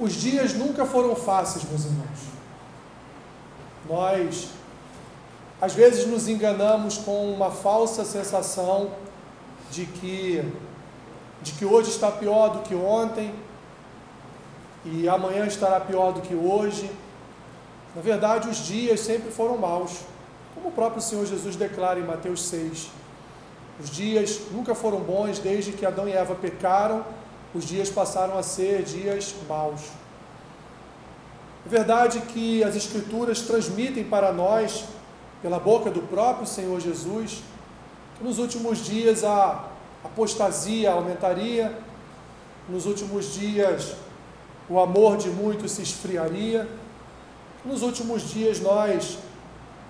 os dias nunca foram fáceis, meus irmãos. Nós, às vezes, nos enganamos com uma falsa sensação de que, de que hoje está pior do que ontem e amanhã estará pior do que hoje. Na verdade, os dias sempre foram maus, como o próprio Senhor Jesus declara em Mateus 6. Os dias nunca foram bons desde que Adão e Eva pecaram, os dias passaram a ser dias maus. É verdade que as Escrituras transmitem para nós, pela boca do próprio Senhor Jesus, que nos últimos dias a apostasia aumentaria, nos últimos dias o amor de muitos se esfriaria, nos últimos dias nós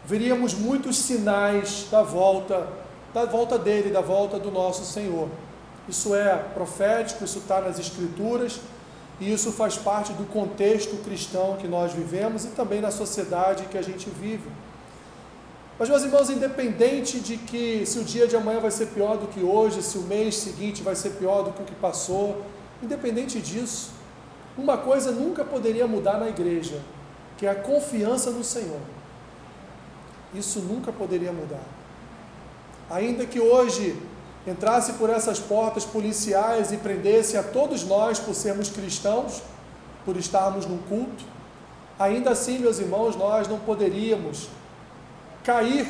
veríamos muitos sinais da volta da volta dele, da volta do nosso Senhor. Isso é profético, isso está nas Escrituras e isso faz parte do contexto cristão que nós vivemos e também na sociedade que a gente vive. Mas, meus irmãos, independente de que se o dia de amanhã vai ser pior do que hoje, se o mês seguinte vai ser pior do que o que passou, independente disso, uma coisa nunca poderia mudar na igreja, que é a confiança no Senhor. Isso nunca poderia mudar ainda que hoje entrasse por essas portas policiais e prendesse a todos nós por sermos cristãos, por estarmos num culto, ainda assim, meus irmãos, nós não poderíamos cair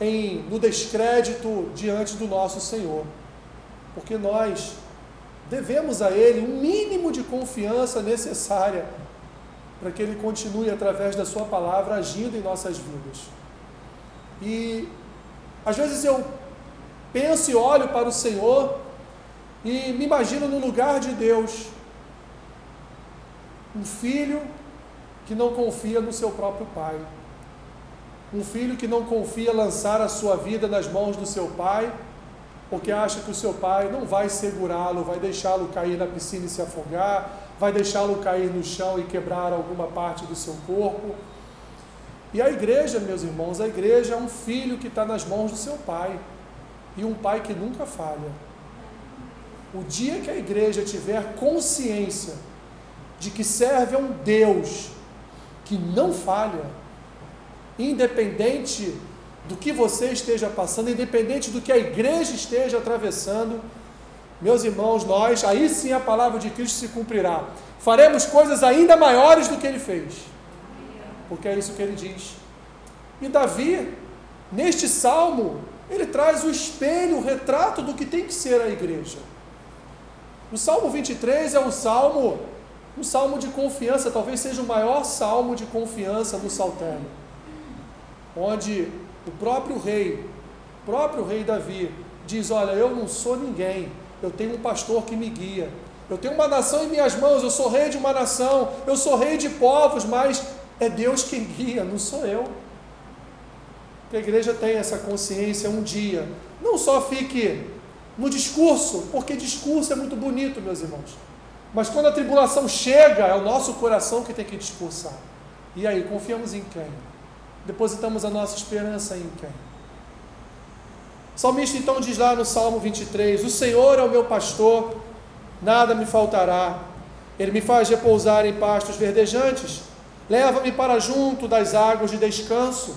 em, no descrédito diante do nosso Senhor, porque nós devemos a Ele um mínimo de confiança necessária para que Ele continue, através da Sua palavra, agindo em nossas vidas. E às vezes eu penso e olho para o Senhor e me imagino no lugar de Deus. Um filho que não confia no seu próprio pai. Um filho que não confia lançar a sua vida nas mãos do seu pai, porque acha que o seu pai não vai segurá-lo, vai deixá-lo cair na piscina e se afogar, vai deixá-lo cair no chão e quebrar alguma parte do seu corpo e a igreja, meus irmãos, a igreja é um filho que está nas mãos do seu pai. E um pai que nunca falha. O dia que a igreja tiver consciência de que serve a um Deus que não falha, independente do que você esteja passando, independente do que a igreja esteja atravessando, meus irmãos, nós, aí sim a palavra de Cristo se cumprirá. Faremos coisas ainda maiores do que ele fez porque é isso que ele diz. E Davi, neste salmo, ele traz o espelho, o retrato do que tem que ser a igreja. O Salmo 23 é um salmo, um salmo de confiança, talvez seja o maior salmo de confiança do Saltério, onde o próprio rei, o próprio rei Davi, diz: Olha, eu não sou ninguém, eu tenho um pastor que me guia, eu tenho uma nação em minhas mãos, eu sou rei de uma nação, eu sou rei de povos, mas é Deus quem guia, não sou eu. Que a igreja tenha essa consciência um dia. Não só fique no discurso, porque discurso é muito bonito, meus irmãos. Mas quando a tribulação chega, é o nosso coração que tem que discursar. E aí, confiamos em quem? Depositamos a nossa esperança em quem? O salmista então diz lá no Salmo 23: O Senhor é o meu pastor, nada me faltará. Ele me faz repousar em pastos verdejantes Leva-me para junto das águas de descanso.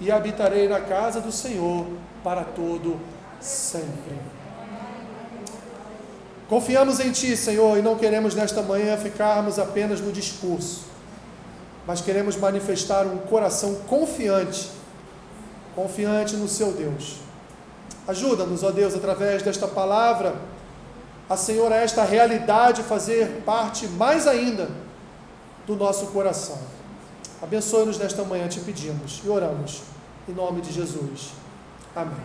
e habitarei na casa do Senhor para todo sempre. Confiamos em Ti, Senhor, e não queremos nesta manhã ficarmos apenas no discurso, mas queremos manifestar um coração confiante, confiante no Seu Deus. Ajuda-nos, ó Deus, através desta palavra a Senhor a esta realidade fazer parte mais ainda do nosso coração. Abençoe-nos nesta manhã, te pedimos e oramos. Em nome de Jesus. Amém.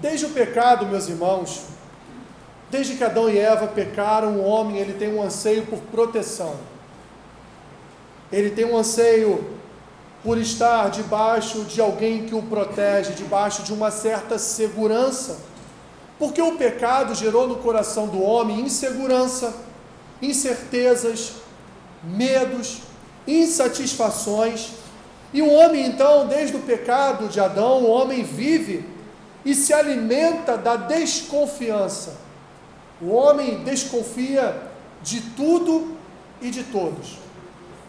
Desde o pecado, meus irmãos, desde que Adão e Eva pecaram, o homem ele tem um anseio por proteção. Ele tem um anseio por estar debaixo de alguém que o protege, debaixo de uma certa segurança. Porque o pecado gerou no coração do homem insegurança, incertezas, medos, insatisfações. E o homem, então, desde o pecado de Adão, o homem vive e se alimenta da desconfiança. O homem desconfia de tudo e de todos.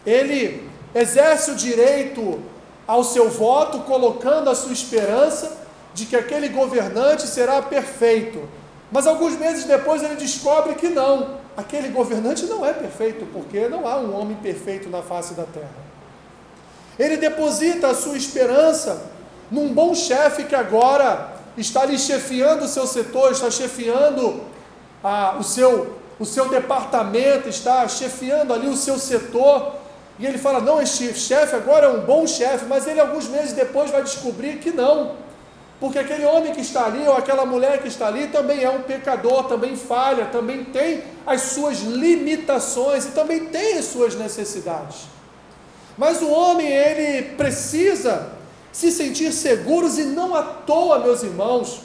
Ele exerce o direito ao seu voto, colocando a sua esperança de que aquele governante será perfeito. Mas alguns meses depois ele descobre que não, aquele governante não é perfeito, porque não há um homem perfeito na face da terra. Ele deposita a sua esperança num bom chefe que agora está ali chefiando o seu setor, está chefiando a, o, seu, o seu departamento, está chefiando ali o seu setor. E ele fala: não, este chefe agora é um bom chefe, mas ele alguns meses depois vai descobrir que não. Porque aquele homem que está ali, ou aquela mulher que está ali, também é um pecador, também falha, também tem as suas limitações e também tem as suas necessidades. Mas o homem, ele precisa se sentir seguros e não à toa, meus irmãos,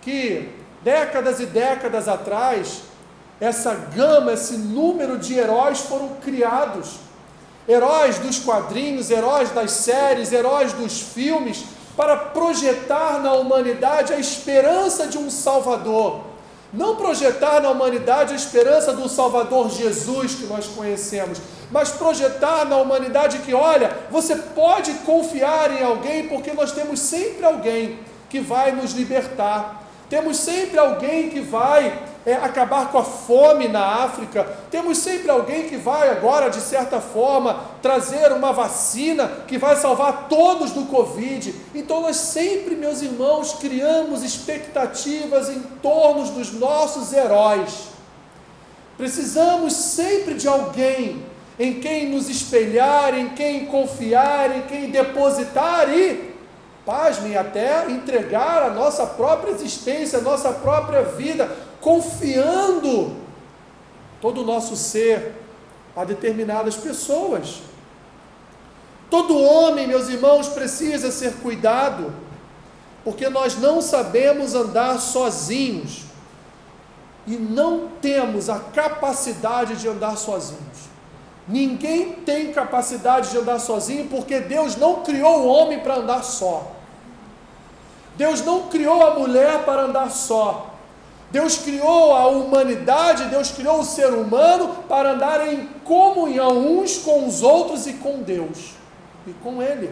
que décadas e décadas atrás, essa gama, esse número de heróis foram criados. Heróis dos quadrinhos, heróis das séries, heróis dos filmes, para projetar na humanidade a esperança de um Salvador. Não projetar na humanidade a esperança do Salvador Jesus que nós conhecemos, mas projetar na humanidade que, olha, você pode confiar em alguém, porque nós temos sempre alguém que vai nos libertar, temos sempre alguém que vai é, acabar com a fome na África, temos sempre alguém que vai agora, de certa forma, trazer uma vacina que vai salvar todos do Covid. Então nós sempre, meus irmãos, criamos expectativas em torno dos nossos heróis. Precisamos sempre de alguém em quem nos espelhar, em quem confiar, em quem depositar e, pasmem, até entregar a nossa própria existência, a nossa própria vida, confiando todo o nosso ser a determinadas pessoas. Todo homem, meus irmãos, precisa ser cuidado, porque nós não sabemos andar sozinhos e não temos a capacidade de andar sozinhos. Ninguém tem capacidade de andar sozinho porque Deus não criou o homem para andar só. Deus não criou a mulher para andar só. Deus criou a humanidade, Deus criou o ser humano para andar em comunhão uns com os outros e com Deus e com Ele.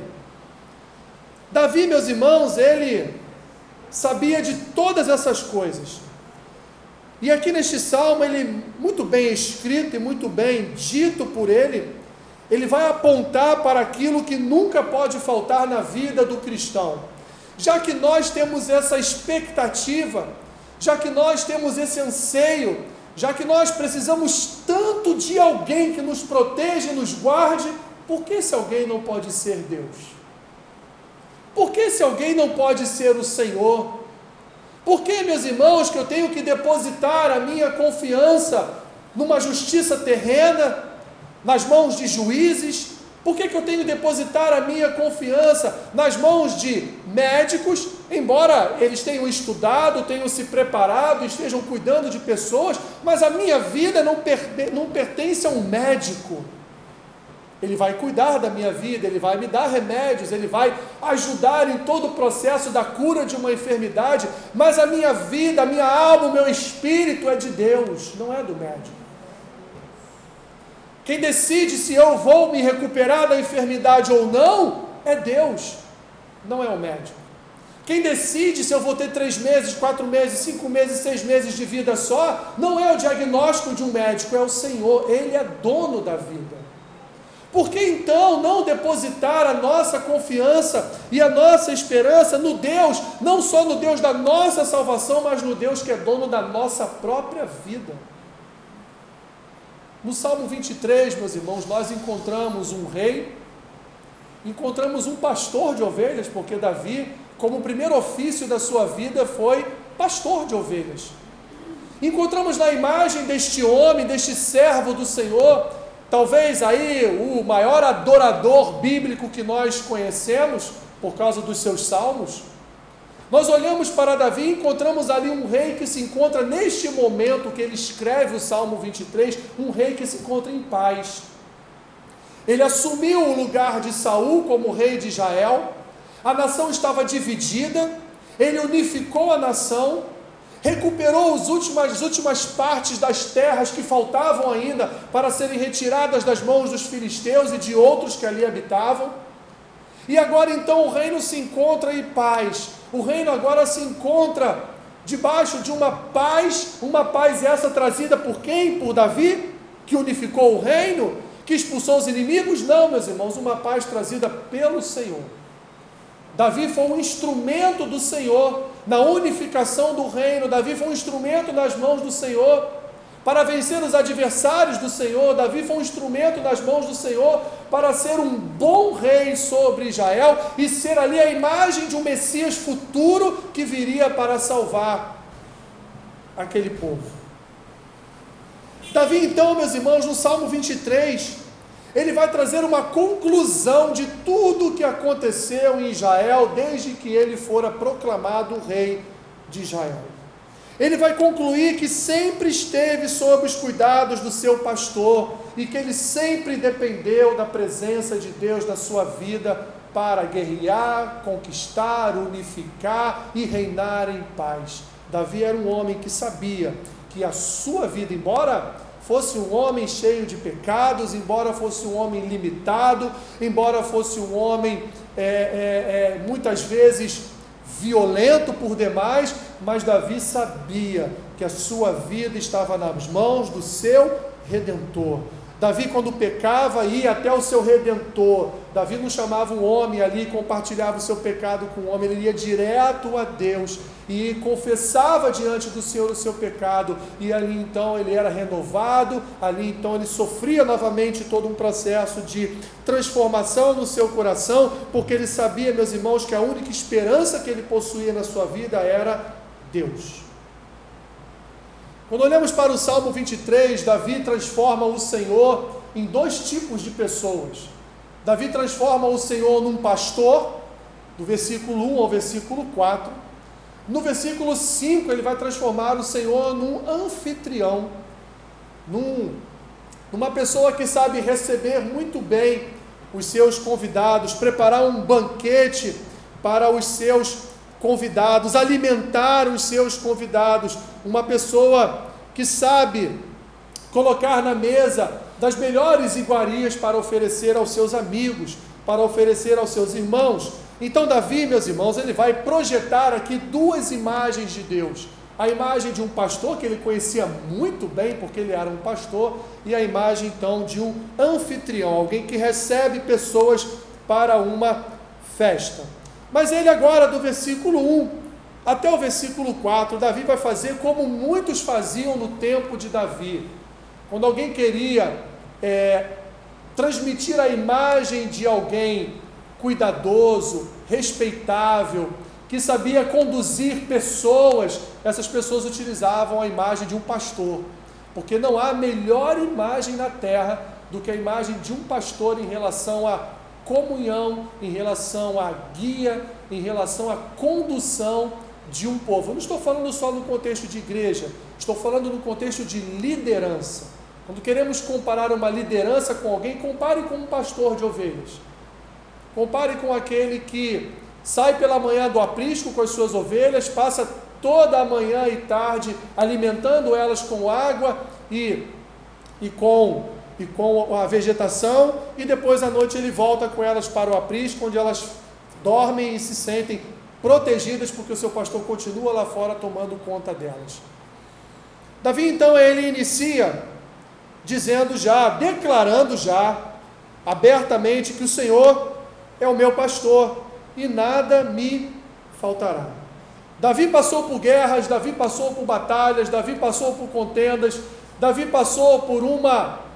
Davi, meus irmãos, ele sabia de todas essas coisas. E aqui neste salmo, ele muito bem escrito e muito bem dito por ele, ele vai apontar para aquilo que nunca pode faltar na vida do cristão. Já que nós temos essa expectativa, já que nós temos esse anseio, já que nós precisamos tanto de alguém que nos proteja e nos guarde, por que esse alguém não pode ser Deus? Por que esse alguém não pode ser o Senhor? Por que, meus irmãos, que eu tenho que depositar a minha confiança numa justiça terrena, nas mãos de juízes? Por que, que eu tenho que depositar a minha confiança nas mãos de médicos, embora eles tenham estudado, tenham se preparado, estejam cuidando de pessoas, mas a minha vida não, per não pertence a um médico. Ele vai cuidar da minha vida, Ele vai me dar remédios, Ele vai ajudar em todo o processo da cura de uma enfermidade, mas a minha vida, a minha alma, o meu espírito é de Deus, não é do médico. Quem decide se eu vou me recuperar da enfermidade ou não é Deus, não é o médico. Quem decide se eu vou ter três meses, quatro meses, cinco meses, seis meses de vida só, não é o diagnóstico de um médico, é o Senhor, Ele é dono da vida. Por que então não depositar a nossa confiança e a nossa esperança no Deus, não só no Deus da nossa salvação, mas no Deus que é dono da nossa própria vida? No Salmo 23, meus irmãos, nós encontramos um rei, encontramos um pastor de ovelhas, porque Davi como primeiro ofício da sua vida foi pastor de ovelhas. Encontramos na imagem deste homem, deste servo do Senhor, talvez aí o maior adorador bíblico que nós conhecemos, por causa dos seus salmos. Nós olhamos para Davi e encontramos ali um rei que se encontra neste momento que ele escreve o Salmo 23, um rei que se encontra em paz. Ele assumiu o lugar de Saul como rei de Israel. A nação estava dividida, ele unificou a nação, recuperou as últimas, as últimas partes das terras que faltavam ainda para serem retiradas das mãos dos filisteus e de outros que ali habitavam. E agora então o reino se encontra em paz. O reino agora se encontra debaixo de uma paz, uma paz essa trazida por quem? Por Davi, que unificou o reino, que expulsou os inimigos? Não, meus irmãos, uma paz trazida pelo Senhor. Davi foi um instrumento do Senhor na unificação do reino, Davi foi um instrumento nas mãos do Senhor para vencer os adversários do Senhor. Davi foi um instrumento nas mãos do Senhor para ser um bom rei sobre Israel e ser ali a imagem de um Messias futuro que viria para salvar aquele povo. Davi, então, meus irmãos, no Salmo 23, ele vai trazer uma conclusão de tudo o que aconteceu em Israel desde que ele fora proclamado rei de Israel ele vai concluir que sempre esteve sob os cuidados do seu pastor e que ele sempre dependeu da presença de Deus na sua vida para guerrear, conquistar, unificar e reinar em paz. Davi era um homem que sabia que a sua vida, embora fosse um homem cheio de pecados, embora fosse um homem limitado, embora fosse um homem é, é, é, muitas vezes violento por demais, mas Davi sabia que a sua vida estava nas mãos do seu redentor. Davi, quando pecava, ia até o seu redentor. Davi não chamava um homem ali, compartilhava o seu pecado com o homem, ele ia direto a Deus e confessava diante do Senhor o seu pecado, e ali então ele era renovado, ali então ele sofria novamente todo um processo de transformação no seu coração, porque ele sabia, meus irmãos, que a única esperança que ele possuía na sua vida era Deus. Quando olhamos para o Salmo 23, Davi transforma o Senhor em dois tipos de pessoas. Davi transforma o Senhor num pastor, do versículo 1 ao versículo 4. No versículo 5, ele vai transformar o Senhor num anfitrião, num, numa pessoa que sabe receber muito bem os seus convidados, preparar um banquete para os seus convidados, alimentar os seus convidados, uma pessoa que sabe colocar na mesa das melhores iguarias para oferecer aos seus amigos, para oferecer aos seus irmãos. Então, Davi, meus irmãos, ele vai projetar aqui duas imagens de Deus. A imagem de um pastor que ele conhecia muito bem, porque ele era um pastor, e a imagem então de um anfitrião, alguém que recebe pessoas para uma festa. Mas ele agora, do versículo 1 até o versículo 4, Davi vai fazer como muitos faziam no tempo de Davi. Quando alguém queria é, transmitir a imagem de alguém cuidadoso, respeitável, que sabia conduzir pessoas, essas pessoas utilizavam a imagem de um pastor, porque não há melhor imagem na terra do que a imagem de um pastor em relação a comunhão, em relação à guia, em relação à condução de um povo. Eu não estou falando só no contexto de igreja, estou falando no contexto de liderança. Quando queremos comparar uma liderança com alguém, compare com um pastor de ovelhas. Compare com aquele que sai pela manhã do aprisco com as suas ovelhas, passa toda a manhã e tarde alimentando elas com água e, e com e com a vegetação, e depois à noite ele volta com elas para o aprisco, onde elas dormem e se sentem protegidas, porque o seu pastor continua lá fora tomando conta delas. Davi então ele inicia dizendo já, declarando já abertamente que o Senhor é o meu pastor e nada me faltará. Davi passou por guerras, Davi passou por batalhas, Davi passou por contendas, Davi passou por uma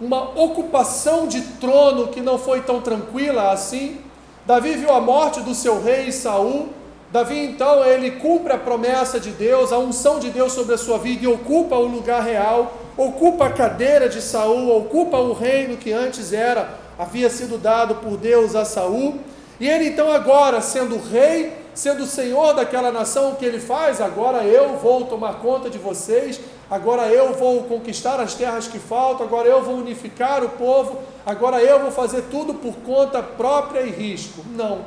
uma ocupação de trono que não foi tão tranquila assim. Davi viu a morte do seu rei Saul. Davi então ele cumpre a promessa de Deus, a unção de Deus sobre a sua vida e ocupa o lugar real, ocupa a cadeira de Saul, ocupa o reino que antes era havia sido dado por Deus a Saul. E ele então agora, sendo rei, sendo senhor daquela nação, o que ele faz? Agora eu vou tomar conta de vocês, agora eu vou conquistar as terras que faltam, agora eu vou unificar o povo, agora eu vou fazer tudo por conta própria e risco. Não.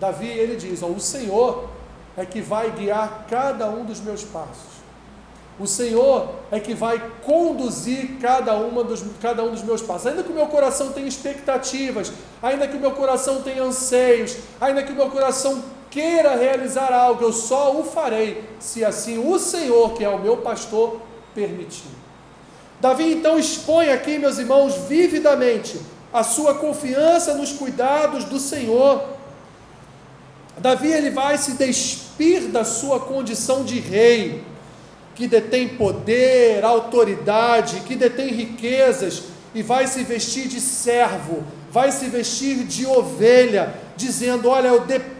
Davi, ele diz: ó, o Senhor é que vai guiar cada um dos meus passos. O Senhor é que vai conduzir cada, uma dos, cada um dos meus passos. Ainda que o meu coração tenha expectativas, ainda que o meu coração tenha anseios, ainda que o meu coração queira realizar algo, eu só o farei se assim o Senhor, que é o meu pastor, permitir. Davi então expõe aqui, meus irmãos, vividamente a sua confiança nos cuidados do Senhor. Davi ele vai se despir da sua condição de rei que detém poder, autoridade, que detém riquezas, e vai se vestir de servo, vai se vestir de ovelha, dizendo: Olha, eu dependo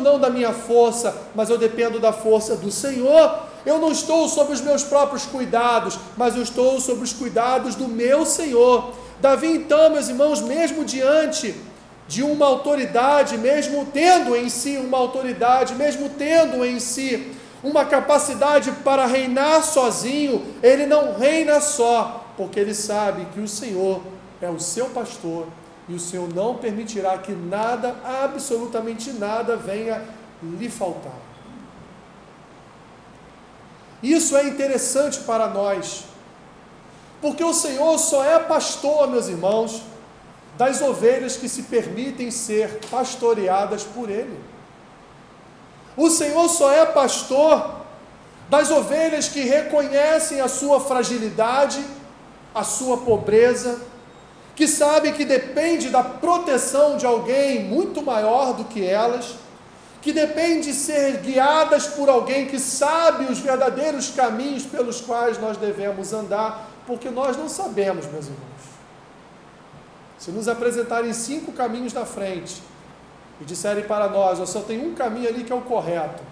não da minha força, mas eu dependo da força do Senhor. Eu não estou sob os meus próprios cuidados, mas eu estou sob os cuidados do meu Senhor. Davi, então, meus irmãos, mesmo diante de uma autoridade, mesmo tendo em si uma autoridade, mesmo tendo em si uma capacidade para reinar sozinho, ele não reina só, porque ele sabe que o Senhor é o seu pastor e o Senhor não permitirá que nada, absolutamente nada, venha lhe faltar. Isso é interessante para nós, porque o Senhor só é pastor, meus irmãos, das ovelhas que se permitem ser pastoreadas por Ele. O Senhor só é pastor das ovelhas que reconhecem a sua fragilidade, a sua pobreza, que sabem que depende da proteção de alguém muito maior do que elas, que depende de ser guiadas por alguém que sabe os verdadeiros caminhos pelos quais nós devemos andar, porque nós não sabemos, meus irmãos. Se nos apresentarem cinco caminhos na frente, e disserem para nós: só tem um caminho ali que é o correto.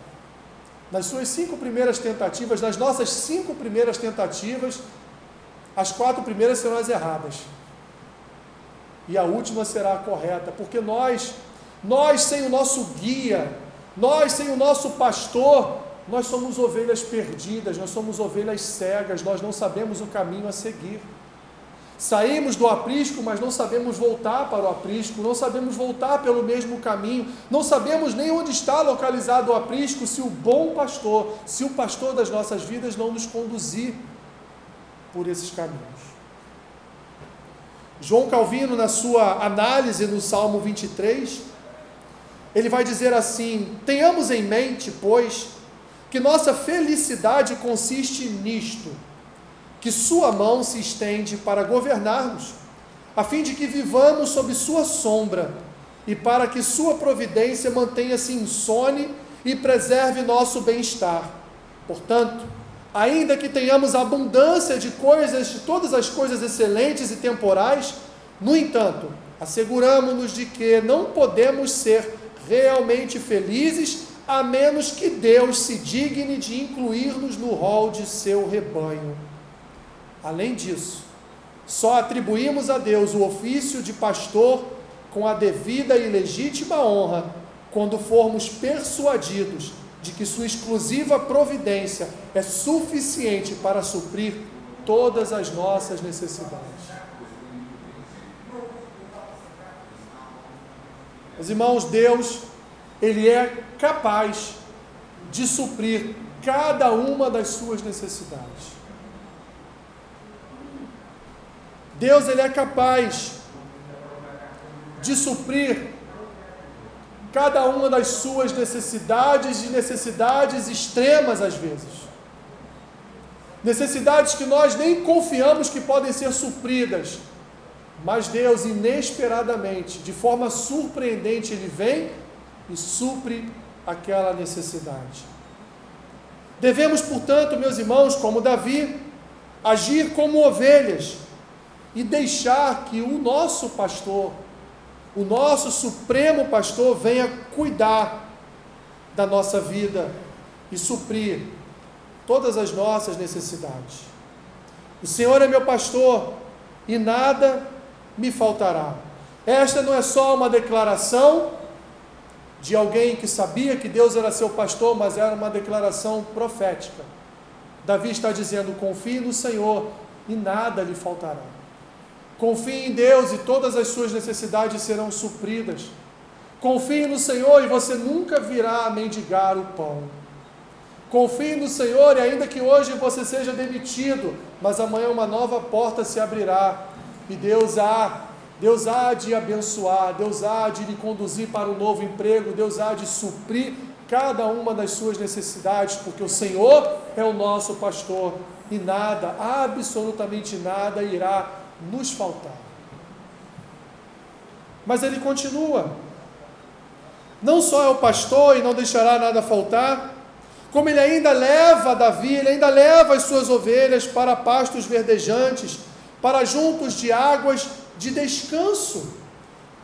Nas suas cinco primeiras tentativas, nas nossas cinco primeiras tentativas, as quatro primeiras serão as erradas. E a última será a correta, porque nós, nós sem o nosso guia, nós sem o nosso pastor, nós somos ovelhas perdidas, nós somos ovelhas cegas, nós não sabemos o caminho a seguir. Saímos do aprisco, mas não sabemos voltar para o aprisco, não sabemos voltar pelo mesmo caminho, não sabemos nem onde está localizado o aprisco se o bom pastor, se o pastor das nossas vidas não nos conduzir por esses caminhos. João Calvino, na sua análise no Salmo 23, ele vai dizer assim: Tenhamos em mente, pois, que nossa felicidade consiste nisto que Sua mão se estende para governar-nos, a fim de que vivamos sob Sua sombra e para que Sua providência mantenha-se insone e preserve nosso bem-estar. Portanto, ainda que tenhamos abundância de coisas, de todas as coisas excelentes e temporais, no entanto, asseguramos-nos de que não podemos ser realmente felizes a menos que Deus se digne de incluir-nos no rol de seu rebanho. Além disso, só atribuímos a Deus o ofício de pastor com a devida e legítima honra quando formos persuadidos de que Sua exclusiva providência é suficiente para suprir todas as nossas necessidades. Meus irmãos, Deus, Ele é capaz de suprir cada uma das suas necessidades. Deus ele é capaz de suprir cada uma das suas necessidades e necessidades extremas às vezes. Necessidades que nós nem confiamos que podem ser supridas. Mas Deus, inesperadamente, de forma surpreendente, Ele vem e supre aquela necessidade. Devemos, portanto, meus irmãos, como Davi, agir como ovelhas e deixar que o nosso pastor o nosso supremo pastor, venha cuidar da nossa vida e suprir todas as nossas necessidades. O Senhor é meu pastor e nada me faltará. Esta não é só uma declaração de alguém que sabia que Deus era seu pastor, mas era uma declaração profética. Davi está dizendo: confie no Senhor e nada lhe faltará. Confie em Deus e todas as suas necessidades serão supridas. Confie no Senhor e você nunca virá a mendigar o pão. Confie no Senhor e ainda que hoje você seja demitido, mas amanhã uma nova porta se abrirá e Deus há, Deus há de abençoar, Deus há de lhe conduzir para um novo emprego, Deus há de suprir cada uma das suas necessidades, porque o Senhor é o nosso pastor e nada, absolutamente nada irá nos faltar. Mas ele continua. Não só é o pastor e não deixará nada faltar, como ele ainda leva Davi, ele ainda leva as suas ovelhas para pastos verdejantes, para juntos de águas de descanso.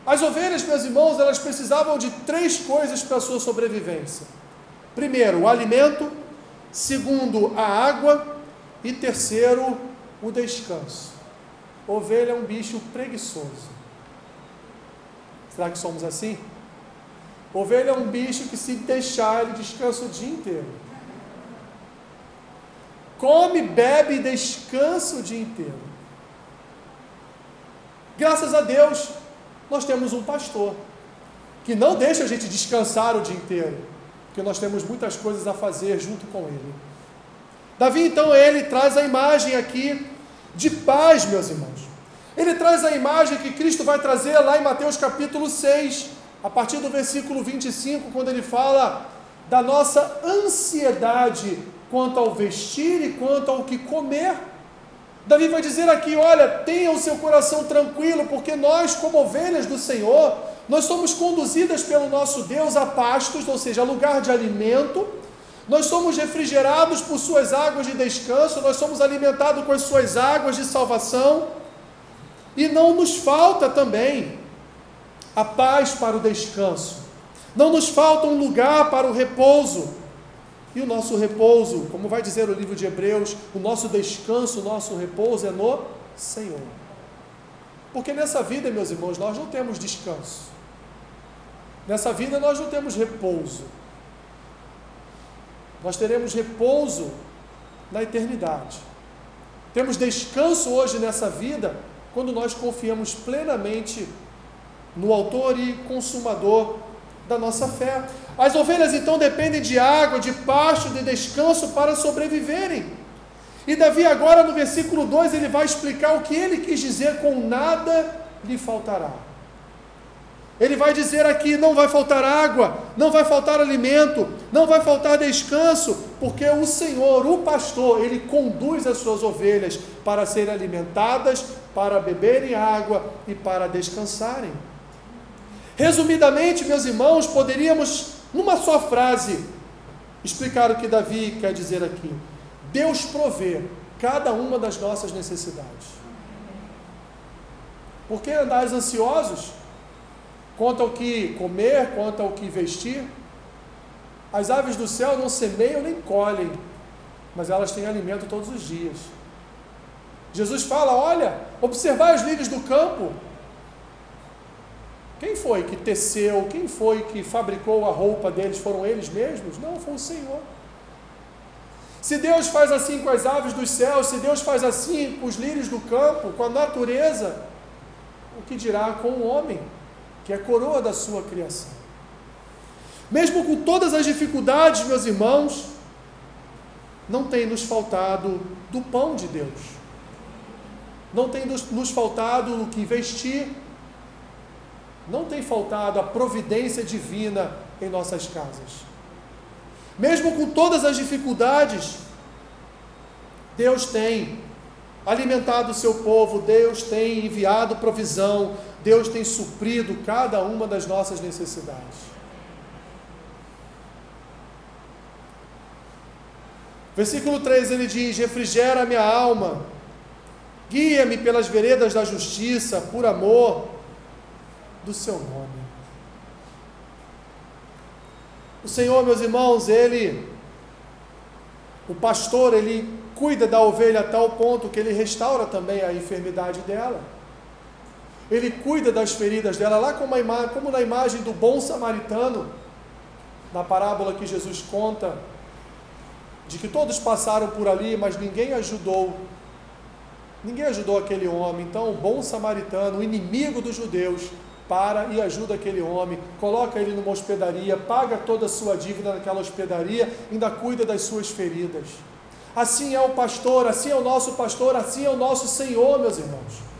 As ovelhas, meus irmãos, elas precisavam de três coisas para a sua sobrevivência: primeiro, o alimento, segundo, a água e terceiro, o descanso. Ovelha é um bicho preguiçoso. Será que somos assim? Ovelha é um bicho que, se deixar, ele descansa o dia inteiro. Come, bebe e descansa o dia inteiro. Graças a Deus, nós temos um pastor que não deixa a gente descansar o dia inteiro, porque nós temos muitas coisas a fazer junto com ele. Davi, então, ele traz a imagem aqui de paz, meus irmãos. Ele traz a imagem que Cristo vai trazer lá em Mateus capítulo 6 a partir do versículo 25, quando ele fala da nossa ansiedade quanto ao vestir e quanto ao que comer. Davi vai dizer aqui: olha, tenha o seu coração tranquilo, porque nós, como ovelhas do Senhor, nós somos conduzidas pelo nosso Deus a pastos, ou seja, a lugar de alimento. Nós somos refrigerados por suas águas de descanso, nós somos alimentados com as suas águas de salvação. E não nos falta também a paz para o descanso. Não nos falta um lugar para o repouso. E o nosso repouso, como vai dizer o livro de Hebreus, o nosso descanso, o nosso repouso é no Senhor. Porque nessa vida, meus irmãos, nós não temos descanso. Nessa vida nós não temos repouso. Nós teremos repouso na eternidade. Temos descanso hoje nessa vida quando nós confiamos plenamente no autor e consumador da nossa fé. As ovelhas então dependem de água, de pasto, de descanso para sobreviverem. E Davi, agora no versículo 2, ele vai explicar o que ele quis dizer com nada lhe faltará. Ele vai dizer aqui: não vai faltar água, não vai faltar alimento, não vai faltar descanso, porque o Senhor, o pastor, ele conduz as suas ovelhas para serem alimentadas, para beberem água e para descansarem. Resumidamente, meus irmãos, poderíamos, numa só frase, explicar o que Davi quer dizer aqui. Deus provê cada uma das nossas necessidades. Por que andais ansiosos? Quanto ao que comer, quanto ao que vestir? As aves do céu não semeiam nem colhem, mas elas têm alimento todos os dias. Jesus fala: olha, observai os lírios do campo, quem foi que teceu? Quem foi que fabricou a roupa deles? Foram eles mesmos? Não, foi o Senhor. Se Deus faz assim com as aves dos céus, se Deus faz assim com os lírios do campo, com a natureza, o que dirá com o homem, que é coroa da sua criação? Mesmo com todas as dificuldades, meus irmãos, não tem nos faltado do pão de Deus. Não tem nos faltado o que vestir, não tem faltado a providência divina em nossas casas. Mesmo com todas as dificuldades, Deus tem alimentado o seu povo, Deus tem enviado provisão, Deus tem suprido cada uma das nossas necessidades. Versículo 3 ele diz: Refrigera minha alma, guia-me pelas veredas da justiça, por amor do seu nome. O Senhor, meus irmãos, ele, o pastor, ele cuida da ovelha a tal ponto que ele restaura também a enfermidade dela. Ele cuida das feridas dela, lá como, como na imagem do bom samaritano, na parábola que Jesus conta, de que todos passaram por ali, mas ninguém ajudou. Ninguém ajudou aquele homem. Então, o bom samaritano, o inimigo dos judeus, para e ajuda aquele homem, coloca ele numa hospedaria, paga toda a sua dívida naquela hospedaria, ainda cuida das suas feridas. Assim é o pastor, assim é o nosso pastor, assim é o nosso Senhor, meus irmãos.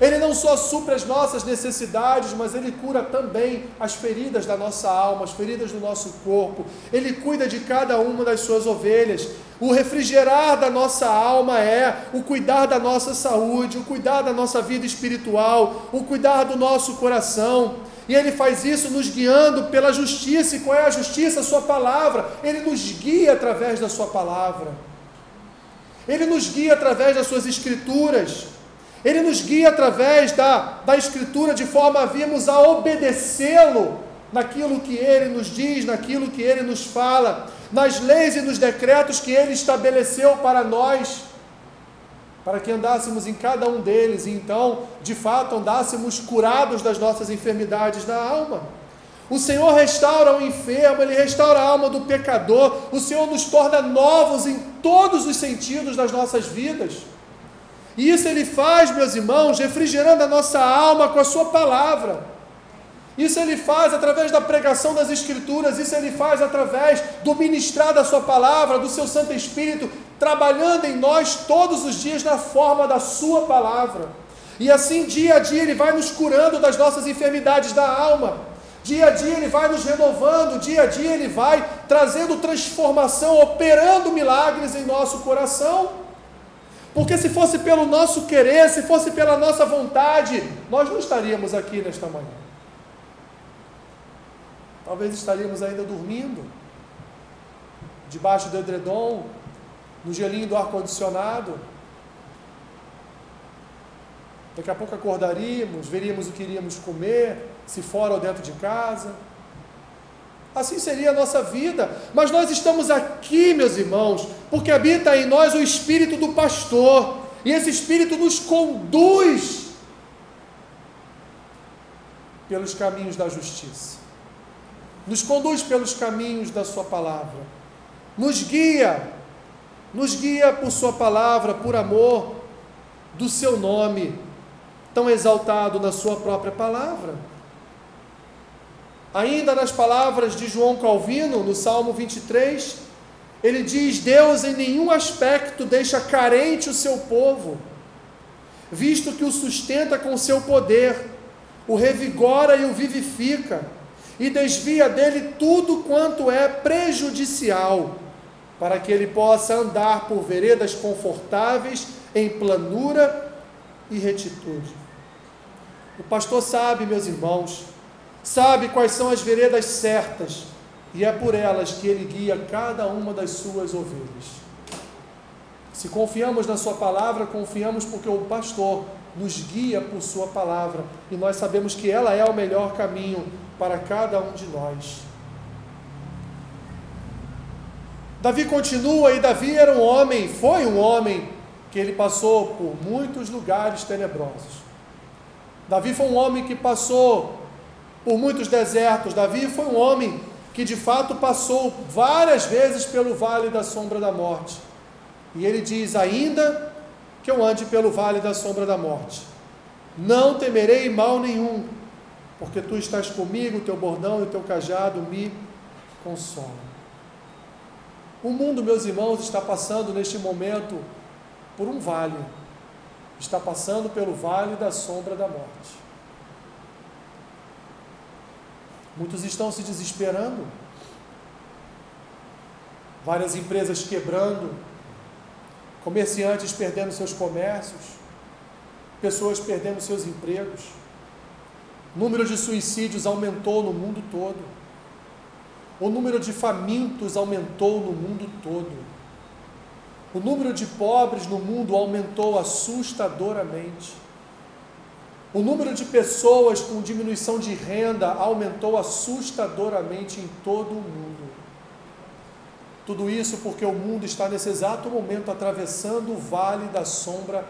Ele não só supra as nossas necessidades, mas ele cura também as feridas da nossa alma, as feridas do nosso corpo. Ele cuida de cada uma das suas ovelhas. O refrigerar da nossa alma é o cuidar da nossa saúde, o cuidar da nossa vida espiritual, o cuidar do nosso coração. E ele faz isso nos guiando pela justiça. E qual é a justiça? A sua palavra. Ele nos guia através da sua palavra. Ele nos guia através das suas escrituras. Ele nos guia através da, da Escritura de forma a virmos a obedecê-lo naquilo que ele nos diz, naquilo que ele nos fala, nas leis e nos decretos que ele estabeleceu para nós, para que andássemos em cada um deles e então, de fato, andássemos curados das nossas enfermidades da alma. O Senhor restaura o enfermo, Ele restaura a alma do pecador, o Senhor nos torna novos em todos os sentidos das nossas vidas. E isso ele faz, meus irmãos, refrigerando a nossa alma com a sua palavra. Isso ele faz através da pregação das Escrituras, isso ele faz através do ministrar da Sua palavra, do Seu Santo Espírito, trabalhando em nós todos os dias na forma da Sua palavra. E assim, dia a dia, Ele vai nos curando das nossas enfermidades da alma. Dia a dia Ele vai nos renovando, dia a dia Ele vai trazendo transformação, operando milagres em nosso coração. Porque se fosse pelo nosso querer, se fosse pela nossa vontade, nós não estaríamos aqui nesta manhã. Talvez estaríamos ainda dormindo, debaixo do edredom, no gelinho do ar-condicionado. Daqui a pouco acordaríamos, veríamos o que iríamos comer, se fora ou dentro de casa. Assim seria a nossa vida. Mas nós estamos aqui, meus irmãos, porque habita em nós o espírito do pastor. E esse espírito nos conduz pelos caminhos da justiça. Nos conduz pelos caminhos da sua palavra. Nos guia. Nos guia por sua palavra, por amor do seu nome, tão exaltado na sua própria palavra. Ainda nas palavras de João Calvino, no Salmo 23, ele diz: Deus em nenhum aspecto deixa carente o seu povo, visto que o sustenta com seu poder, o revigora e o vivifica, e desvia dele tudo quanto é prejudicial, para que ele possa andar por veredas confortáveis em planura e retitude. O pastor sabe, meus irmãos, sabe quais são as veredas certas, e é por elas que ele guia cada uma das suas ovelhas. Se confiamos na Sua palavra, confiamos porque o pastor nos guia por Sua palavra e nós sabemos que ela é o melhor caminho para cada um de nós. Davi continua, e Davi era um homem, foi um homem que ele passou por muitos lugares tenebrosos. Davi foi um homem que passou por muitos desertos. Davi foi um homem que de fato passou várias vezes pelo vale da sombra da morte. E ele diz: Ainda que eu ande pelo vale da sombra da morte, não temerei mal nenhum, porque tu estás comigo, o teu bordão e o teu cajado me consolam. O mundo, meus irmãos, está passando neste momento por um vale, está passando pelo vale da sombra da morte. Muitos estão se desesperando. Várias empresas quebrando, comerciantes perdendo seus comércios, pessoas perdendo seus empregos. O número de suicídios aumentou no mundo todo. O número de famintos aumentou no mundo todo. O número de pobres no mundo aumentou assustadoramente. O número de pessoas com diminuição de renda aumentou assustadoramente em todo o mundo. Tudo isso porque o mundo está nesse exato momento atravessando o vale da sombra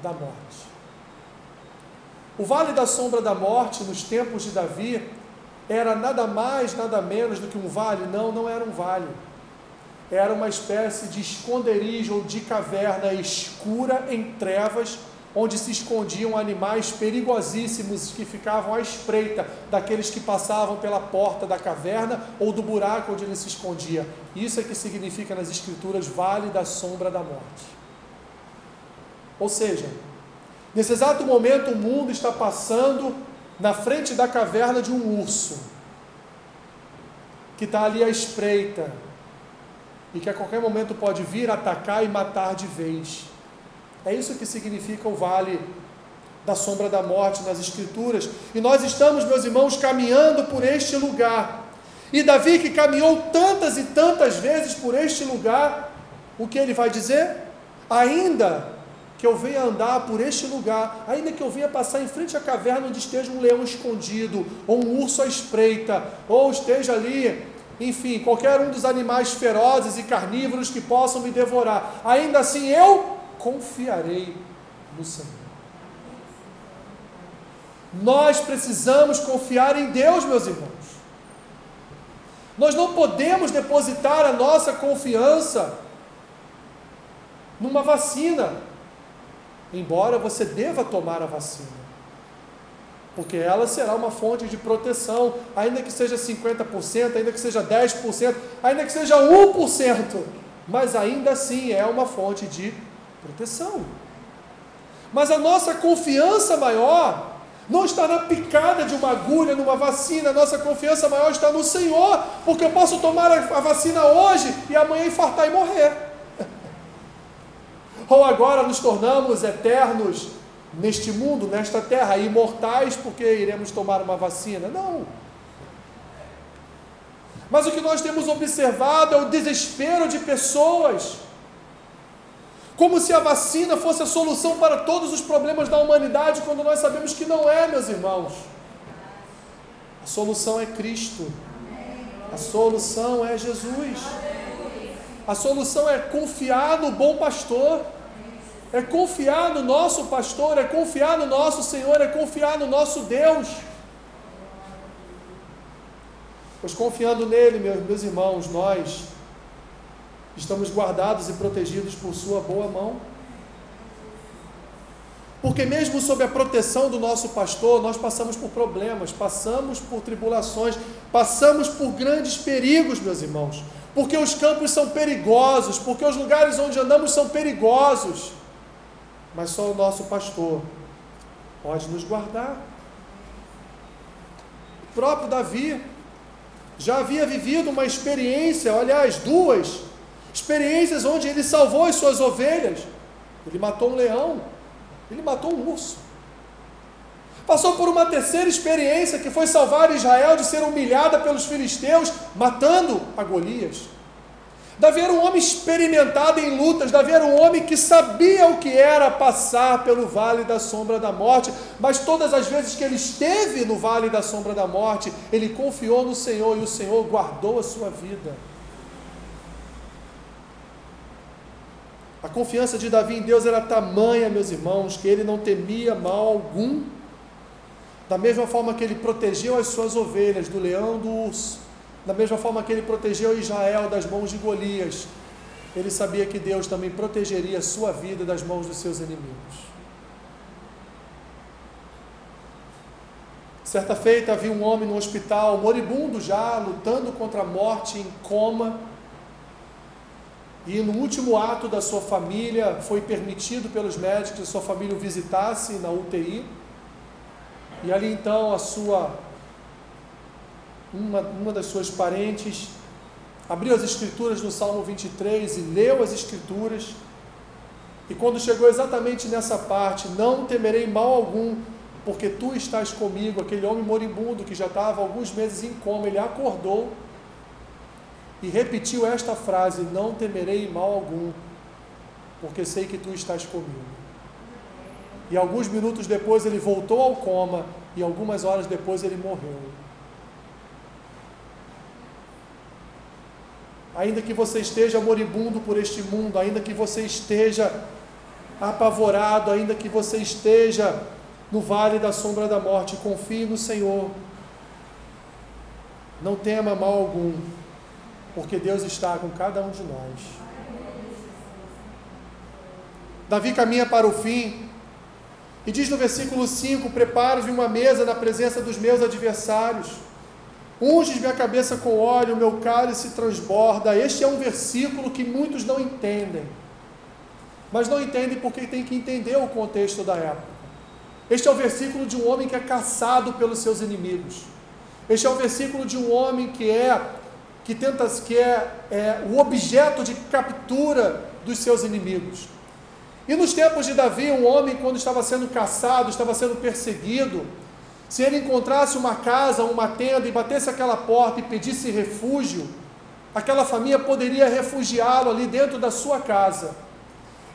da morte. O vale da sombra da morte, nos tempos de Davi, era nada mais, nada menos do que um vale? Não, não era um vale. Era uma espécie de esconderijo ou de caverna escura em trevas onde se escondiam animais perigosíssimos que ficavam à espreita daqueles que passavam pela porta da caverna ou do buraco onde ele se escondia. Isso é que significa nas Escrituras vale da sombra da morte. Ou seja, nesse exato momento o mundo está passando na frente da caverna de um urso que está ali à espreita e que a qualquer momento pode vir atacar e matar de vez. É isso que significa o vale da sombra da morte nas Escrituras. E nós estamos, meus irmãos, caminhando por este lugar. E Davi, que caminhou tantas e tantas vezes por este lugar, o que ele vai dizer? Ainda que eu venha andar por este lugar, ainda que eu venha passar em frente à caverna onde esteja um leão escondido, ou um urso à espreita, ou esteja ali, enfim, qualquer um dos animais ferozes e carnívoros que possam me devorar, ainda assim eu confiarei no Senhor. Nós precisamos confiar em Deus, meus irmãos. Nós não podemos depositar a nossa confiança numa vacina, embora você deva tomar a vacina. Porque ela será uma fonte de proteção, ainda que seja 50%, ainda que seja 10%, ainda que seja 1%, mas ainda assim é uma fonte de proteção. Mas a nossa confiança maior não está na picada de uma agulha, numa vacina, a nossa confiança maior está no Senhor, porque eu posso tomar a vacina hoje e amanhã infartar e morrer. Ou agora nos tornamos eternos neste mundo, nesta terra, imortais porque iremos tomar uma vacina. Não. Mas o que nós temos observado é o desespero de pessoas como se a vacina fosse a solução para todos os problemas da humanidade, quando nós sabemos que não é, meus irmãos. A solução é Cristo. A solução é Jesus. A solução é confiar no bom pastor. É confiar no nosso pastor, é confiar no nosso Senhor, é confiar no nosso Deus. Pois confiando nele, meus, irmãos, nós estamos guardados e protegidos por Sua boa mão. Porque, mesmo sob a proteção do nosso pastor, nós passamos por problemas, passamos por tribulações, passamos por grandes perigos, meus irmãos. Porque os campos são perigosos, porque os lugares onde andamos são perigosos. Mas só o nosso pastor pode nos guardar. O próprio Davi já havia vivido uma experiência, aliás, duas, experiências onde ele salvou as suas ovelhas. Ele matou um leão, ele matou um urso. Passou por uma terceira experiência que foi salvar Israel de ser humilhada pelos filisteus, matando a Golias. Davi era um homem experimentado em lutas, Davi era um homem que sabia o que era passar pelo vale da sombra da morte, mas todas as vezes que ele esteve no vale da sombra da morte, ele confiou no Senhor e o Senhor guardou a sua vida. A confiança de Davi em Deus era tamanha, meus irmãos, que ele não temia mal algum. Da mesma forma que ele protegeu as suas ovelhas do leão do urso, da mesma forma que ele protegeu Israel das mãos de Golias, ele sabia que Deus também protegeria a sua vida das mãos dos seus inimigos. Certa feita havia um homem no hospital, moribundo já, lutando contra a morte, em coma e no último ato da sua família, foi permitido pelos médicos que sua família o visitasse na UTI. E ali então a sua uma, uma das suas parentes abriu as escrituras no Salmo 23 e leu as escrituras. E quando chegou exatamente nessa parte, não temerei mal algum, porque tu estás comigo, aquele homem moribundo que já estava alguns meses em coma, ele acordou e repetiu esta frase: Não temerei mal algum, porque sei que tu estás comigo. e alguns minutos depois ele voltou ao coma, e algumas horas depois ele morreu. Ainda que você esteja moribundo por este mundo, ainda que você esteja apavorado, ainda que você esteja no vale da sombra da morte, confie no Senhor. Não tema mal algum, porque Deus está com cada um de nós. Davi caminha para o fim e diz no versículo 5: Preparo-me uma mesa na presença dos meus adversários. Unges minha cabeça com óleo, meu cálice transborda. Este é um versículo que muitos não entendem. Mas não entendem porque tem que entender o contexto da época. Este é o versículo de um homem que é caçado pelos seus inimigos. Este é o versículo de um homem que é que tenta que é, é o objeto de captura dos seus inimigos. E nos tempos de Davi, um homem quando estava sendo caçado, estava sendo perseguido, se ele encontrasse uma casa, uma tenda e batesse aquela porta e pedisse refúgio, aquela família poderia refugiá-lo ali dentro da sua casa.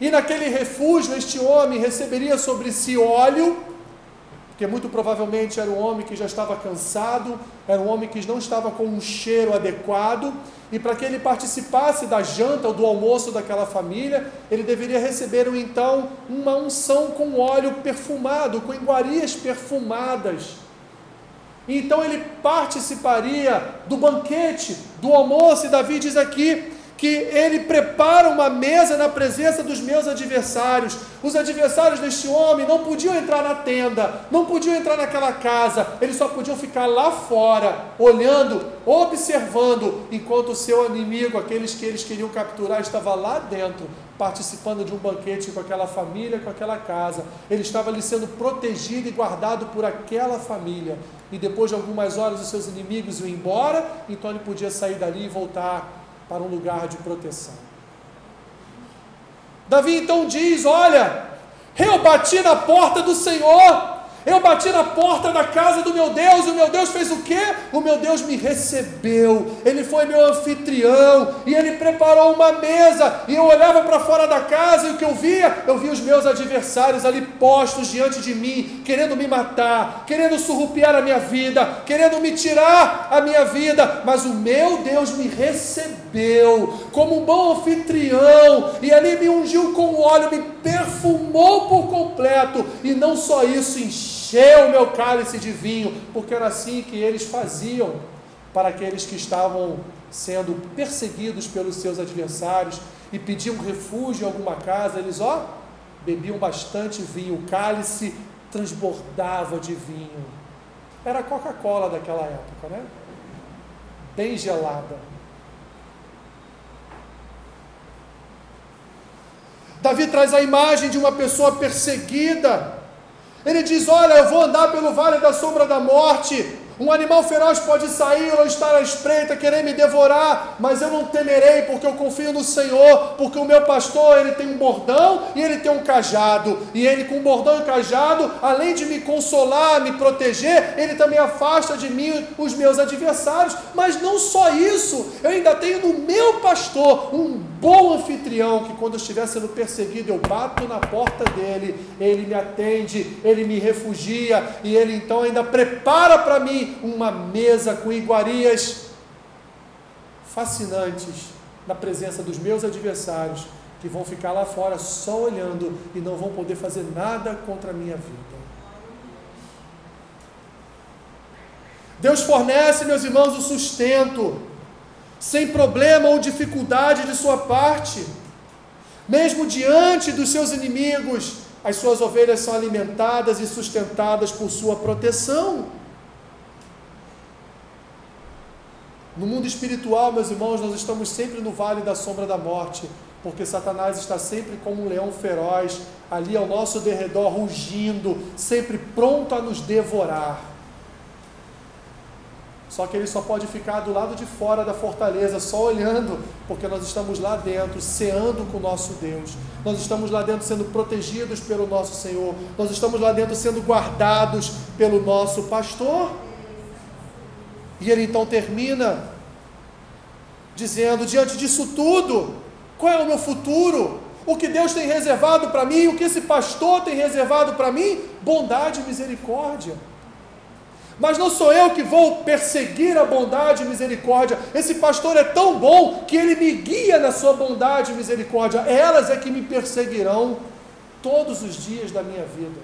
E naquele refúgio, este homem receberia sobre si óleo, porque muito provavelmente era um homem que já estava cansado, era um homem que não estava com um cheiro adequado, e para que ele participasse da janta ou do almoço daquela família, ele deveria receber então uma unção com óleo perfumado, com iguarias perfumadas. Então ele participaria do banquete, do almoço, e Davi diz aqui que ele prepara uma mesa na presença dos meus adversários. Os adversários deste homem não podiam entrar na tenda, não podiam entrar naquela casa, eles só podiam ficar lá fora, olhando, observando, enquanto o seu inimigo, aqueles que eles queriam capturar, estava lá dentro, participando de um banquete com aquela família, com aquela casa. Ele estava ali sendo protegido e guardado por aquela família. E depois de algumas horas, os seus inimigos iam embora, então ele podia sair dali e voltar para um lugar de proteção. Davi então diz: Olha, eu bati na porta do Senhor eu bati na porta da casa do meu Deus, o meu Deus fez o quê? O meu Deus me recebeu, ele foi meu anfitrião, e ele preparou uma mesa, e eu olhava para fora da casa, e o que eu via? Eu via os meus adversários ali postos diante de mim, querendo me matar, querendo surrupiar a minha vida, querendo me tirar a minha vida, mas o meu Deus me recebeu como um bom anfitrião, e ali me ungiu com óleo, me perfumou por completo, e não só isso, encheu o meu cálice de vinho, porque era assim que eles faziam para aqueles que estavam sendo perseguidos pelos seus adversários e pediam refúgio em alguma casa, eles ó, bebiam bastante vinho, o cálice transbordava de vinho. Era Coca-Cola daquela época, né? Bem gelada. Davi traz a imagem de uma pessoa perseguida, ele diz: Olha, eu vou andar pelo vale da sombra da morte, um animal feroz pode sair ou estar à espreita, querer me devorar, mas eu não temerei, porque eu confio no Senhor, porque o meu pastor, ele tem um bordão e ele tem um cajado, e ele com o bordão e cajado, além de me consolar, me proteger, ele também afasta de mim os meus adversários, mas não só isso, eu ainda tenho no meu pastor um bom anfitrião, que quando eu estiver sendo perseguido, eu bato na porta dele, ele me atende, ele me refugia, e ele então ainda prepara para mim uma mesa com iguarias fascinantes na presença dos meus adversários, que vão ficar lá fora só olhando e não vão poder fazer nada contra a minha vida. Deus fornece, meus irmãos, o sustento, sem problema ou dificuldade de sua parte, mesmo diante dos seus inimigos, as suas ovelhas são alimentadas e sustentadas por sua proteção. No mundo espiritual, meus irmãos, nós estamos sempre no vale da sombra da morte, porque Satanás está sempre como um leão feroz, ali ao nosso derredor, rugindo, sempre pronto a nos devorar. Só que ele só pode ficar do lado de fora da fortaleza, só olhando, porque nós estamos lá dentro, ceando com o nosso Deus. Nós estamos lá dentro sendo protegidos pelo nosso Senhor. Nós estamos lá dentro sendo guardados pelo nosso pastor. E ele então termina dizendo: diante disso tudo, qual é o meu futuro? o que Deus tem reservado para mim, o que esse pastor tem reservado para mim? Bondade e misericórdia. Mas não sou eu que vou perseguir a bondade e misericórdia. Esse pastor é tão bom que ele me guia na sua bondade e misericórdia. Elas é que me perseguirão todos os dias da minha vida.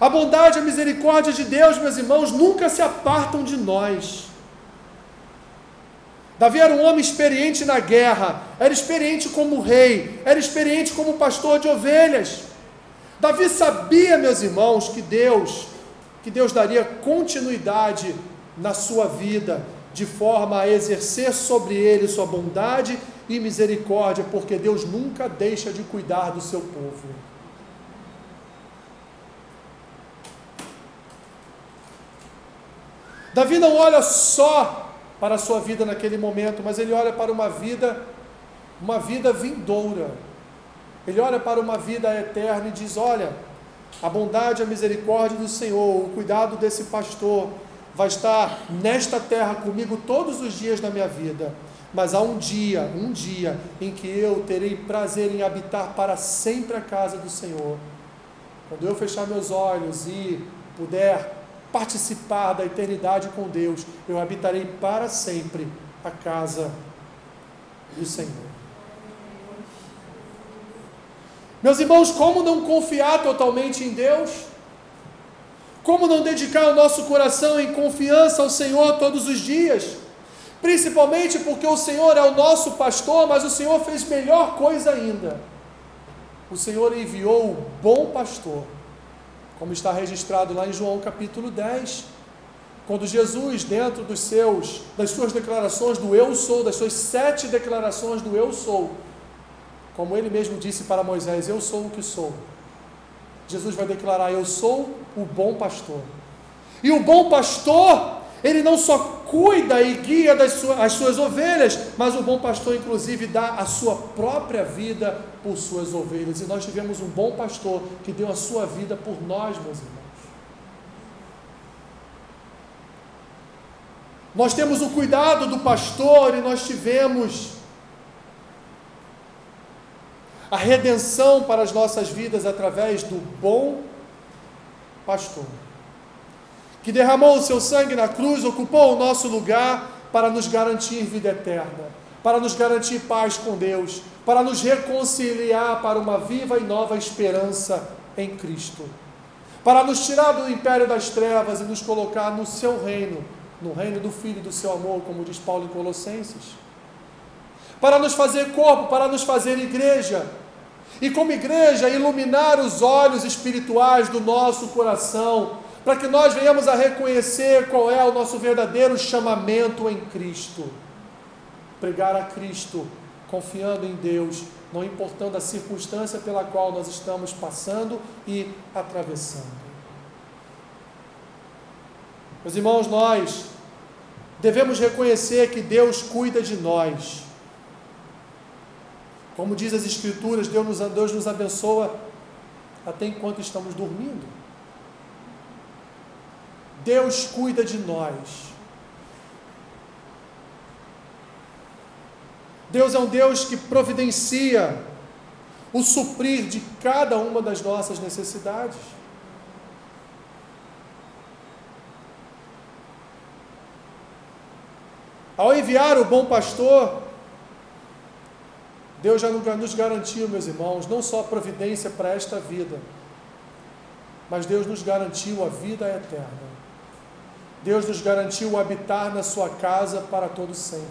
A bondade e a misericórdia de Deus, meus irmãos, nunca se apartam de nós. Davi era um homem experiente na guerra, era experiente como rei, era experiente como pastor de ovelhas. Davi sabia, meus irmãos, que Deus, que Deus daria continuidade na sua vida, de forma a exercer sobre ele sua bondade e misericórdia, porque Deus nunca deixa de cuidar do seu povo. Davi não olha só para a sua vida naquele momento, mas ele olha para uma vida, uma vida vindoura. Ele olha para uma vida eterna e diz: Olha, a bondade a misericórdia do Senhor, o cuidado desse pastor, vai estar nesta terra comigo todos os dias da minha vida. Mas há um dia, um dia, em que eu terei prazer em habitar para sempre a casa do Senhor. Quando eu fechar meus olhos e puder participar da eternidade com Deus, eu habitarei para sempre a casa do Senhor. Meus irmãos, como não confiar totalmente em Deus? Como não dedicar o nosso coração em confiança ao Senhor todos os dias? Principalmente porque o Senhor é o nosso pastor, mas o Senhor fez melhor coisa ainda. O Senhor enviou o bom pastor como está registrado lá em João capítulo 10, quando Jesus, dentro dos seus, das suas declarações do eu sou, das suas sete declarações do eu sou, como ele mesmo disse para Moisés, eu sou o que sou. Jesus vai declarar: Eu sou o bom pastor. E o bom pastor, ele não só cuida e guia das suas, as suas ovelhas, mas o bom pastor, inclusive, dá a sua própria vida por suas ovelhas. E nós tivemos um bom pastor que deu a sua vida por nós, meus irmãos. Nós temos o cuidado do pastor e nós tivemos a redenção para as nossas vidas através do bom pastor, que derramou o seu sangue na cruz, ocupou o nosso lugar para nos garantir vida eterna, para nos garantir paz com Deus, para nos reconciliar para uma viva e nova esperança em Cristo, para nos tirar do império das trevas e nos colocar no seu reino, no reino do Filho e do seu amor, como diz Paulo em Colossenses, para nos fazer corpo, para nos fazer igreja, e como igreja iluminar os olhos espirituais do nosso coração, para que nós venhamos a reconhecer qual é o nosso verdadeiro chamamento em Cristo. Pregar a Cristo confiando em Deus, não importando a circunstância pela qual nós estamos passando e atravessando. Meus irmãos, nós devemos reconhecer que Deus cuida de nós. Como diz as Escrituras, Deus nos, Deus nos abençoa até enquanto estamos dormindo. Deus cuida de nós. Deus é um Deus que providencia o suprir de cada uma das nossas necessidades. Ao enviar o bom pastor, Deus já nos garantiu, meus irmãos, não só providência para esta vida, mas Deus nos garantiu a vida eterna. Deus nos garantiu habitar na sua casa para todo sempre.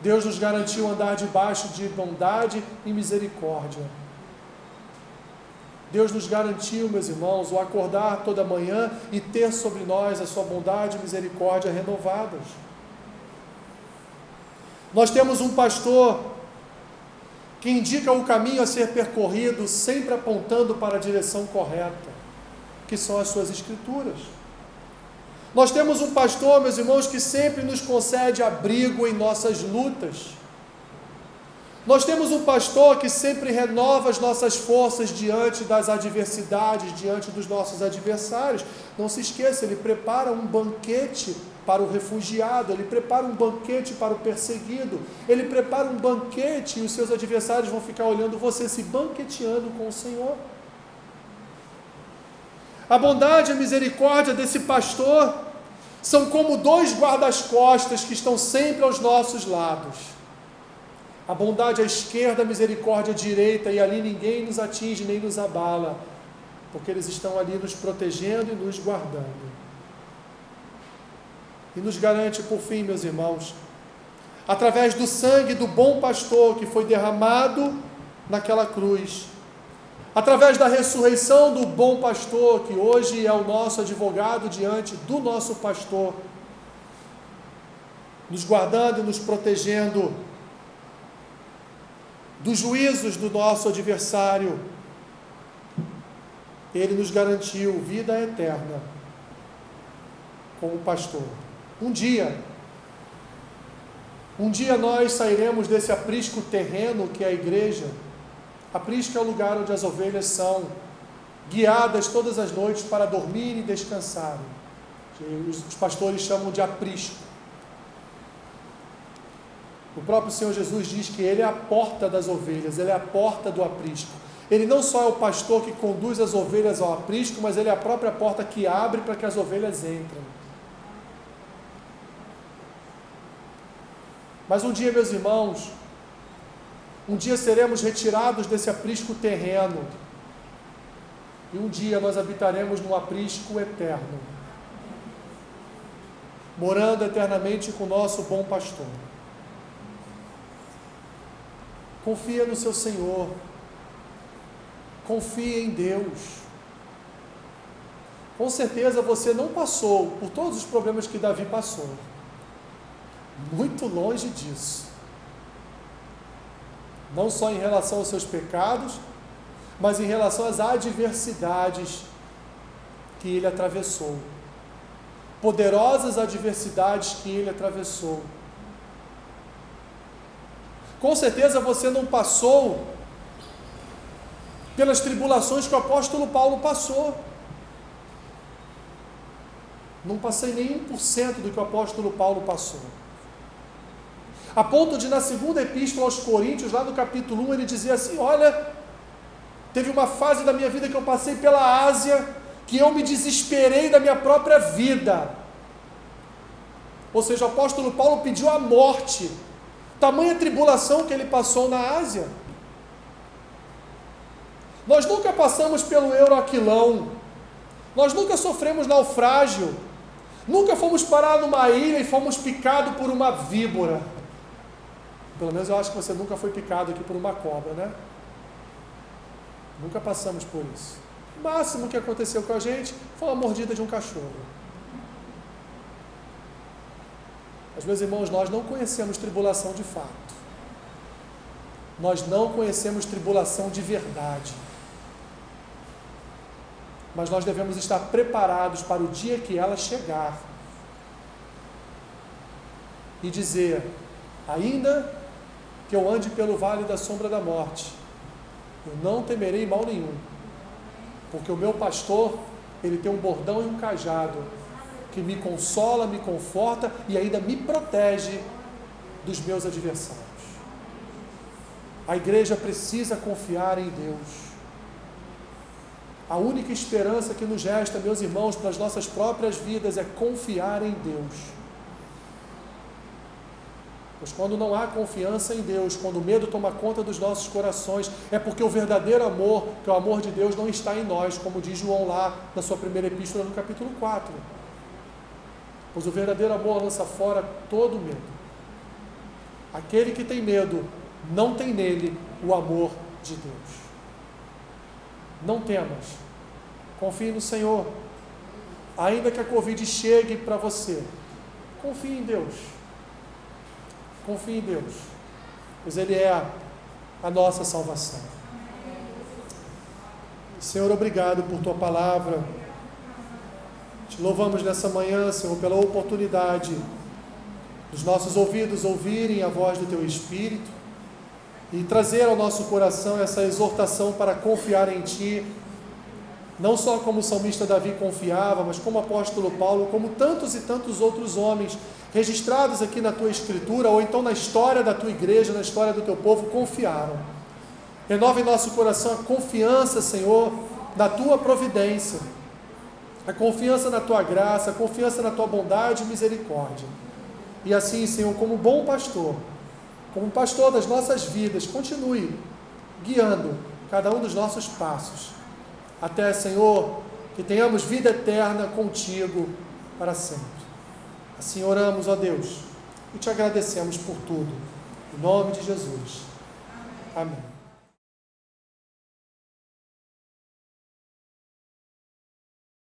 Deus nos garantiu andar debaixo de bondade e misericórdia. Deus nos garantiu, meus irmãos, o acordar toda manhã e ter sobre nós a sua bondade e misericórdia renovadas. Nós temos um pastor que indica o caminho a ser percorrido, sempre apontando para a direção correta, que são as suas escrituras. Nós temos um pastor, meus irmãos, que sempre nos concede abrigo em nossas lutas. Nós temos um pastor que sempre renova as nossas forças diante das adversidades, diante dos nossos adversários. Não se esqueça, ele prepara um banquete para o refugiado, ele prepara um banquete para o perseguido, ele prepara um banquete e os seus adversários vão ficar olhando você se banqueteando com o Senhor. A bondade e a misericórdia desse pastor são como dois guardas-costas que estão sempre aos nossos lados. A bondade à esquerda, a misericórdia à direita, e ali ninguém nos atinge nem nos abala, porque eles estão ali nos protegendo e nos guardando. E nos garante, por fim, meus irmãos, através do sangue do bom pastor que foi derramado naquela cruz, através da ressurreição do bom pastor, que hoje é o nosso advogado diante do nosso pastor, nos guardando e nos protegendo dos juízos do nosso adversário, ele nos garantiu vida eterna como pastor. Um dia, um dia nós sairemos desse aprisco terreno que é a igreja. Aprisco é o lugar onde as ovelhas são guiadas todas as noites para dormir e descansar. Os pastores chamam de aprisco. O próprio Senhor Jesus diz que Ele é a porta das ovelhas, Ele é a porta do aprisco. Ele não só é o pastor que conduz as ovelhas ao aprisco, mas Ele é a própria porta que abre para que as ovelhas entrem. Mas um dia, meus irmãos, um dia seremos retirados desse aprisco terreno. E um dia nós habitaremos num aprisco eterno, morando eternamente com o nosso bom pastor. Confia no seu Senhor. Confia em Deus. Com certeza você não passou por todos os problemas que Davi passou muito longe disso. Não só em relação aos seus pecados, mas em relação às adversidades que ele atravessou. Poderosas adversidades que ele atravessou. Com certeza você não passou pelas tribulações que o apóstolo Paulo passou. Não passei nem 1% do que o apóstolo Paulo passou. A ponto de, na segunda epístola aos Coríntios, lá no capítulo 1, ele dizia assim: Olha, teve uma fase da minha vida que eu passei pela Ásia, que eu me desesperei da minha própria vida. Ou seja, o apóstolo Paulo pediu a morte, tamanha tribulação que ele passou na Ásia. Nós nunca passamos pelo Euroaquilão, nós nunca sofremos naufrágio, nunca fomos parar numa ilha e fomos picados por uma víbora. Pelo menos eu acho que você nunca foi picado aqui por uma cobra, né? Nunca passamos por isso. O máximo que aconteceu com a gente foi uma mordida de um cachorro. Mas, meus irmãos, nós não conhecemos tribulação de fato. Nós não conhecemos tribulação de verdade. Mas nós devemos estar preparados para o dia que ela chegar e dizer: ainda que eu ande pelo vale da sombra da morte, eu não temerei mal nenhum, porque o meu pastor, ele tem um bordão e um cajado, que me consola, me conforta e ainda me protege dos meus adversários. A igreja precisa confiar em Deus. A única esperança que nos resta, meus irmãos, para as nossas próprias vidas é confiar em Deus. Pois quando não há confiança em Deus, quando o medo toma conta dos nossos corações, é porque o verdadeiro amor, que é o amor de Deus, não está em nós, como diz João lá na sua primeira epístola no capítulo 4. Pois o verdadeiro amor lança fora todo medo. Aquele que tem medo não tem nele o amor de Deus. Não temas. Confie no Senhor. Ainda que a Covid chegue para você, confie em Deus Confie em Deus, pois Ele é a, a nossa salvação. Senhor, obrigado por tua palavra. Te louvamos nessa manhã, Senhor, pela oportunidade dos nossos ouvidos ouvirem a voz do teu Espírito e trazer ao nosso coração essa exortação para confiar em Ti não só como o salmista Davi confiava, mas como o apóstolo Paulo, como tantos e tantos outros homens registrados aqui na tua escritura, ou então na história da tua igreja, na história do teu povo, confiaram. Renova em nosso coração a confiança, Senhor, na tua providência, a confiança na tua graça, a confiança na tua bondade e misericórdia. E assim, Senhor, como bom pastor, como pastor das nossas vidas, continue guiando cada um dos nossos passos até, Senhor, que tenhamos vida eterna contigo para sempre. Assim oramos, ó Deus, e te agradecemos por tudo. Em nome de Jesus. Amém.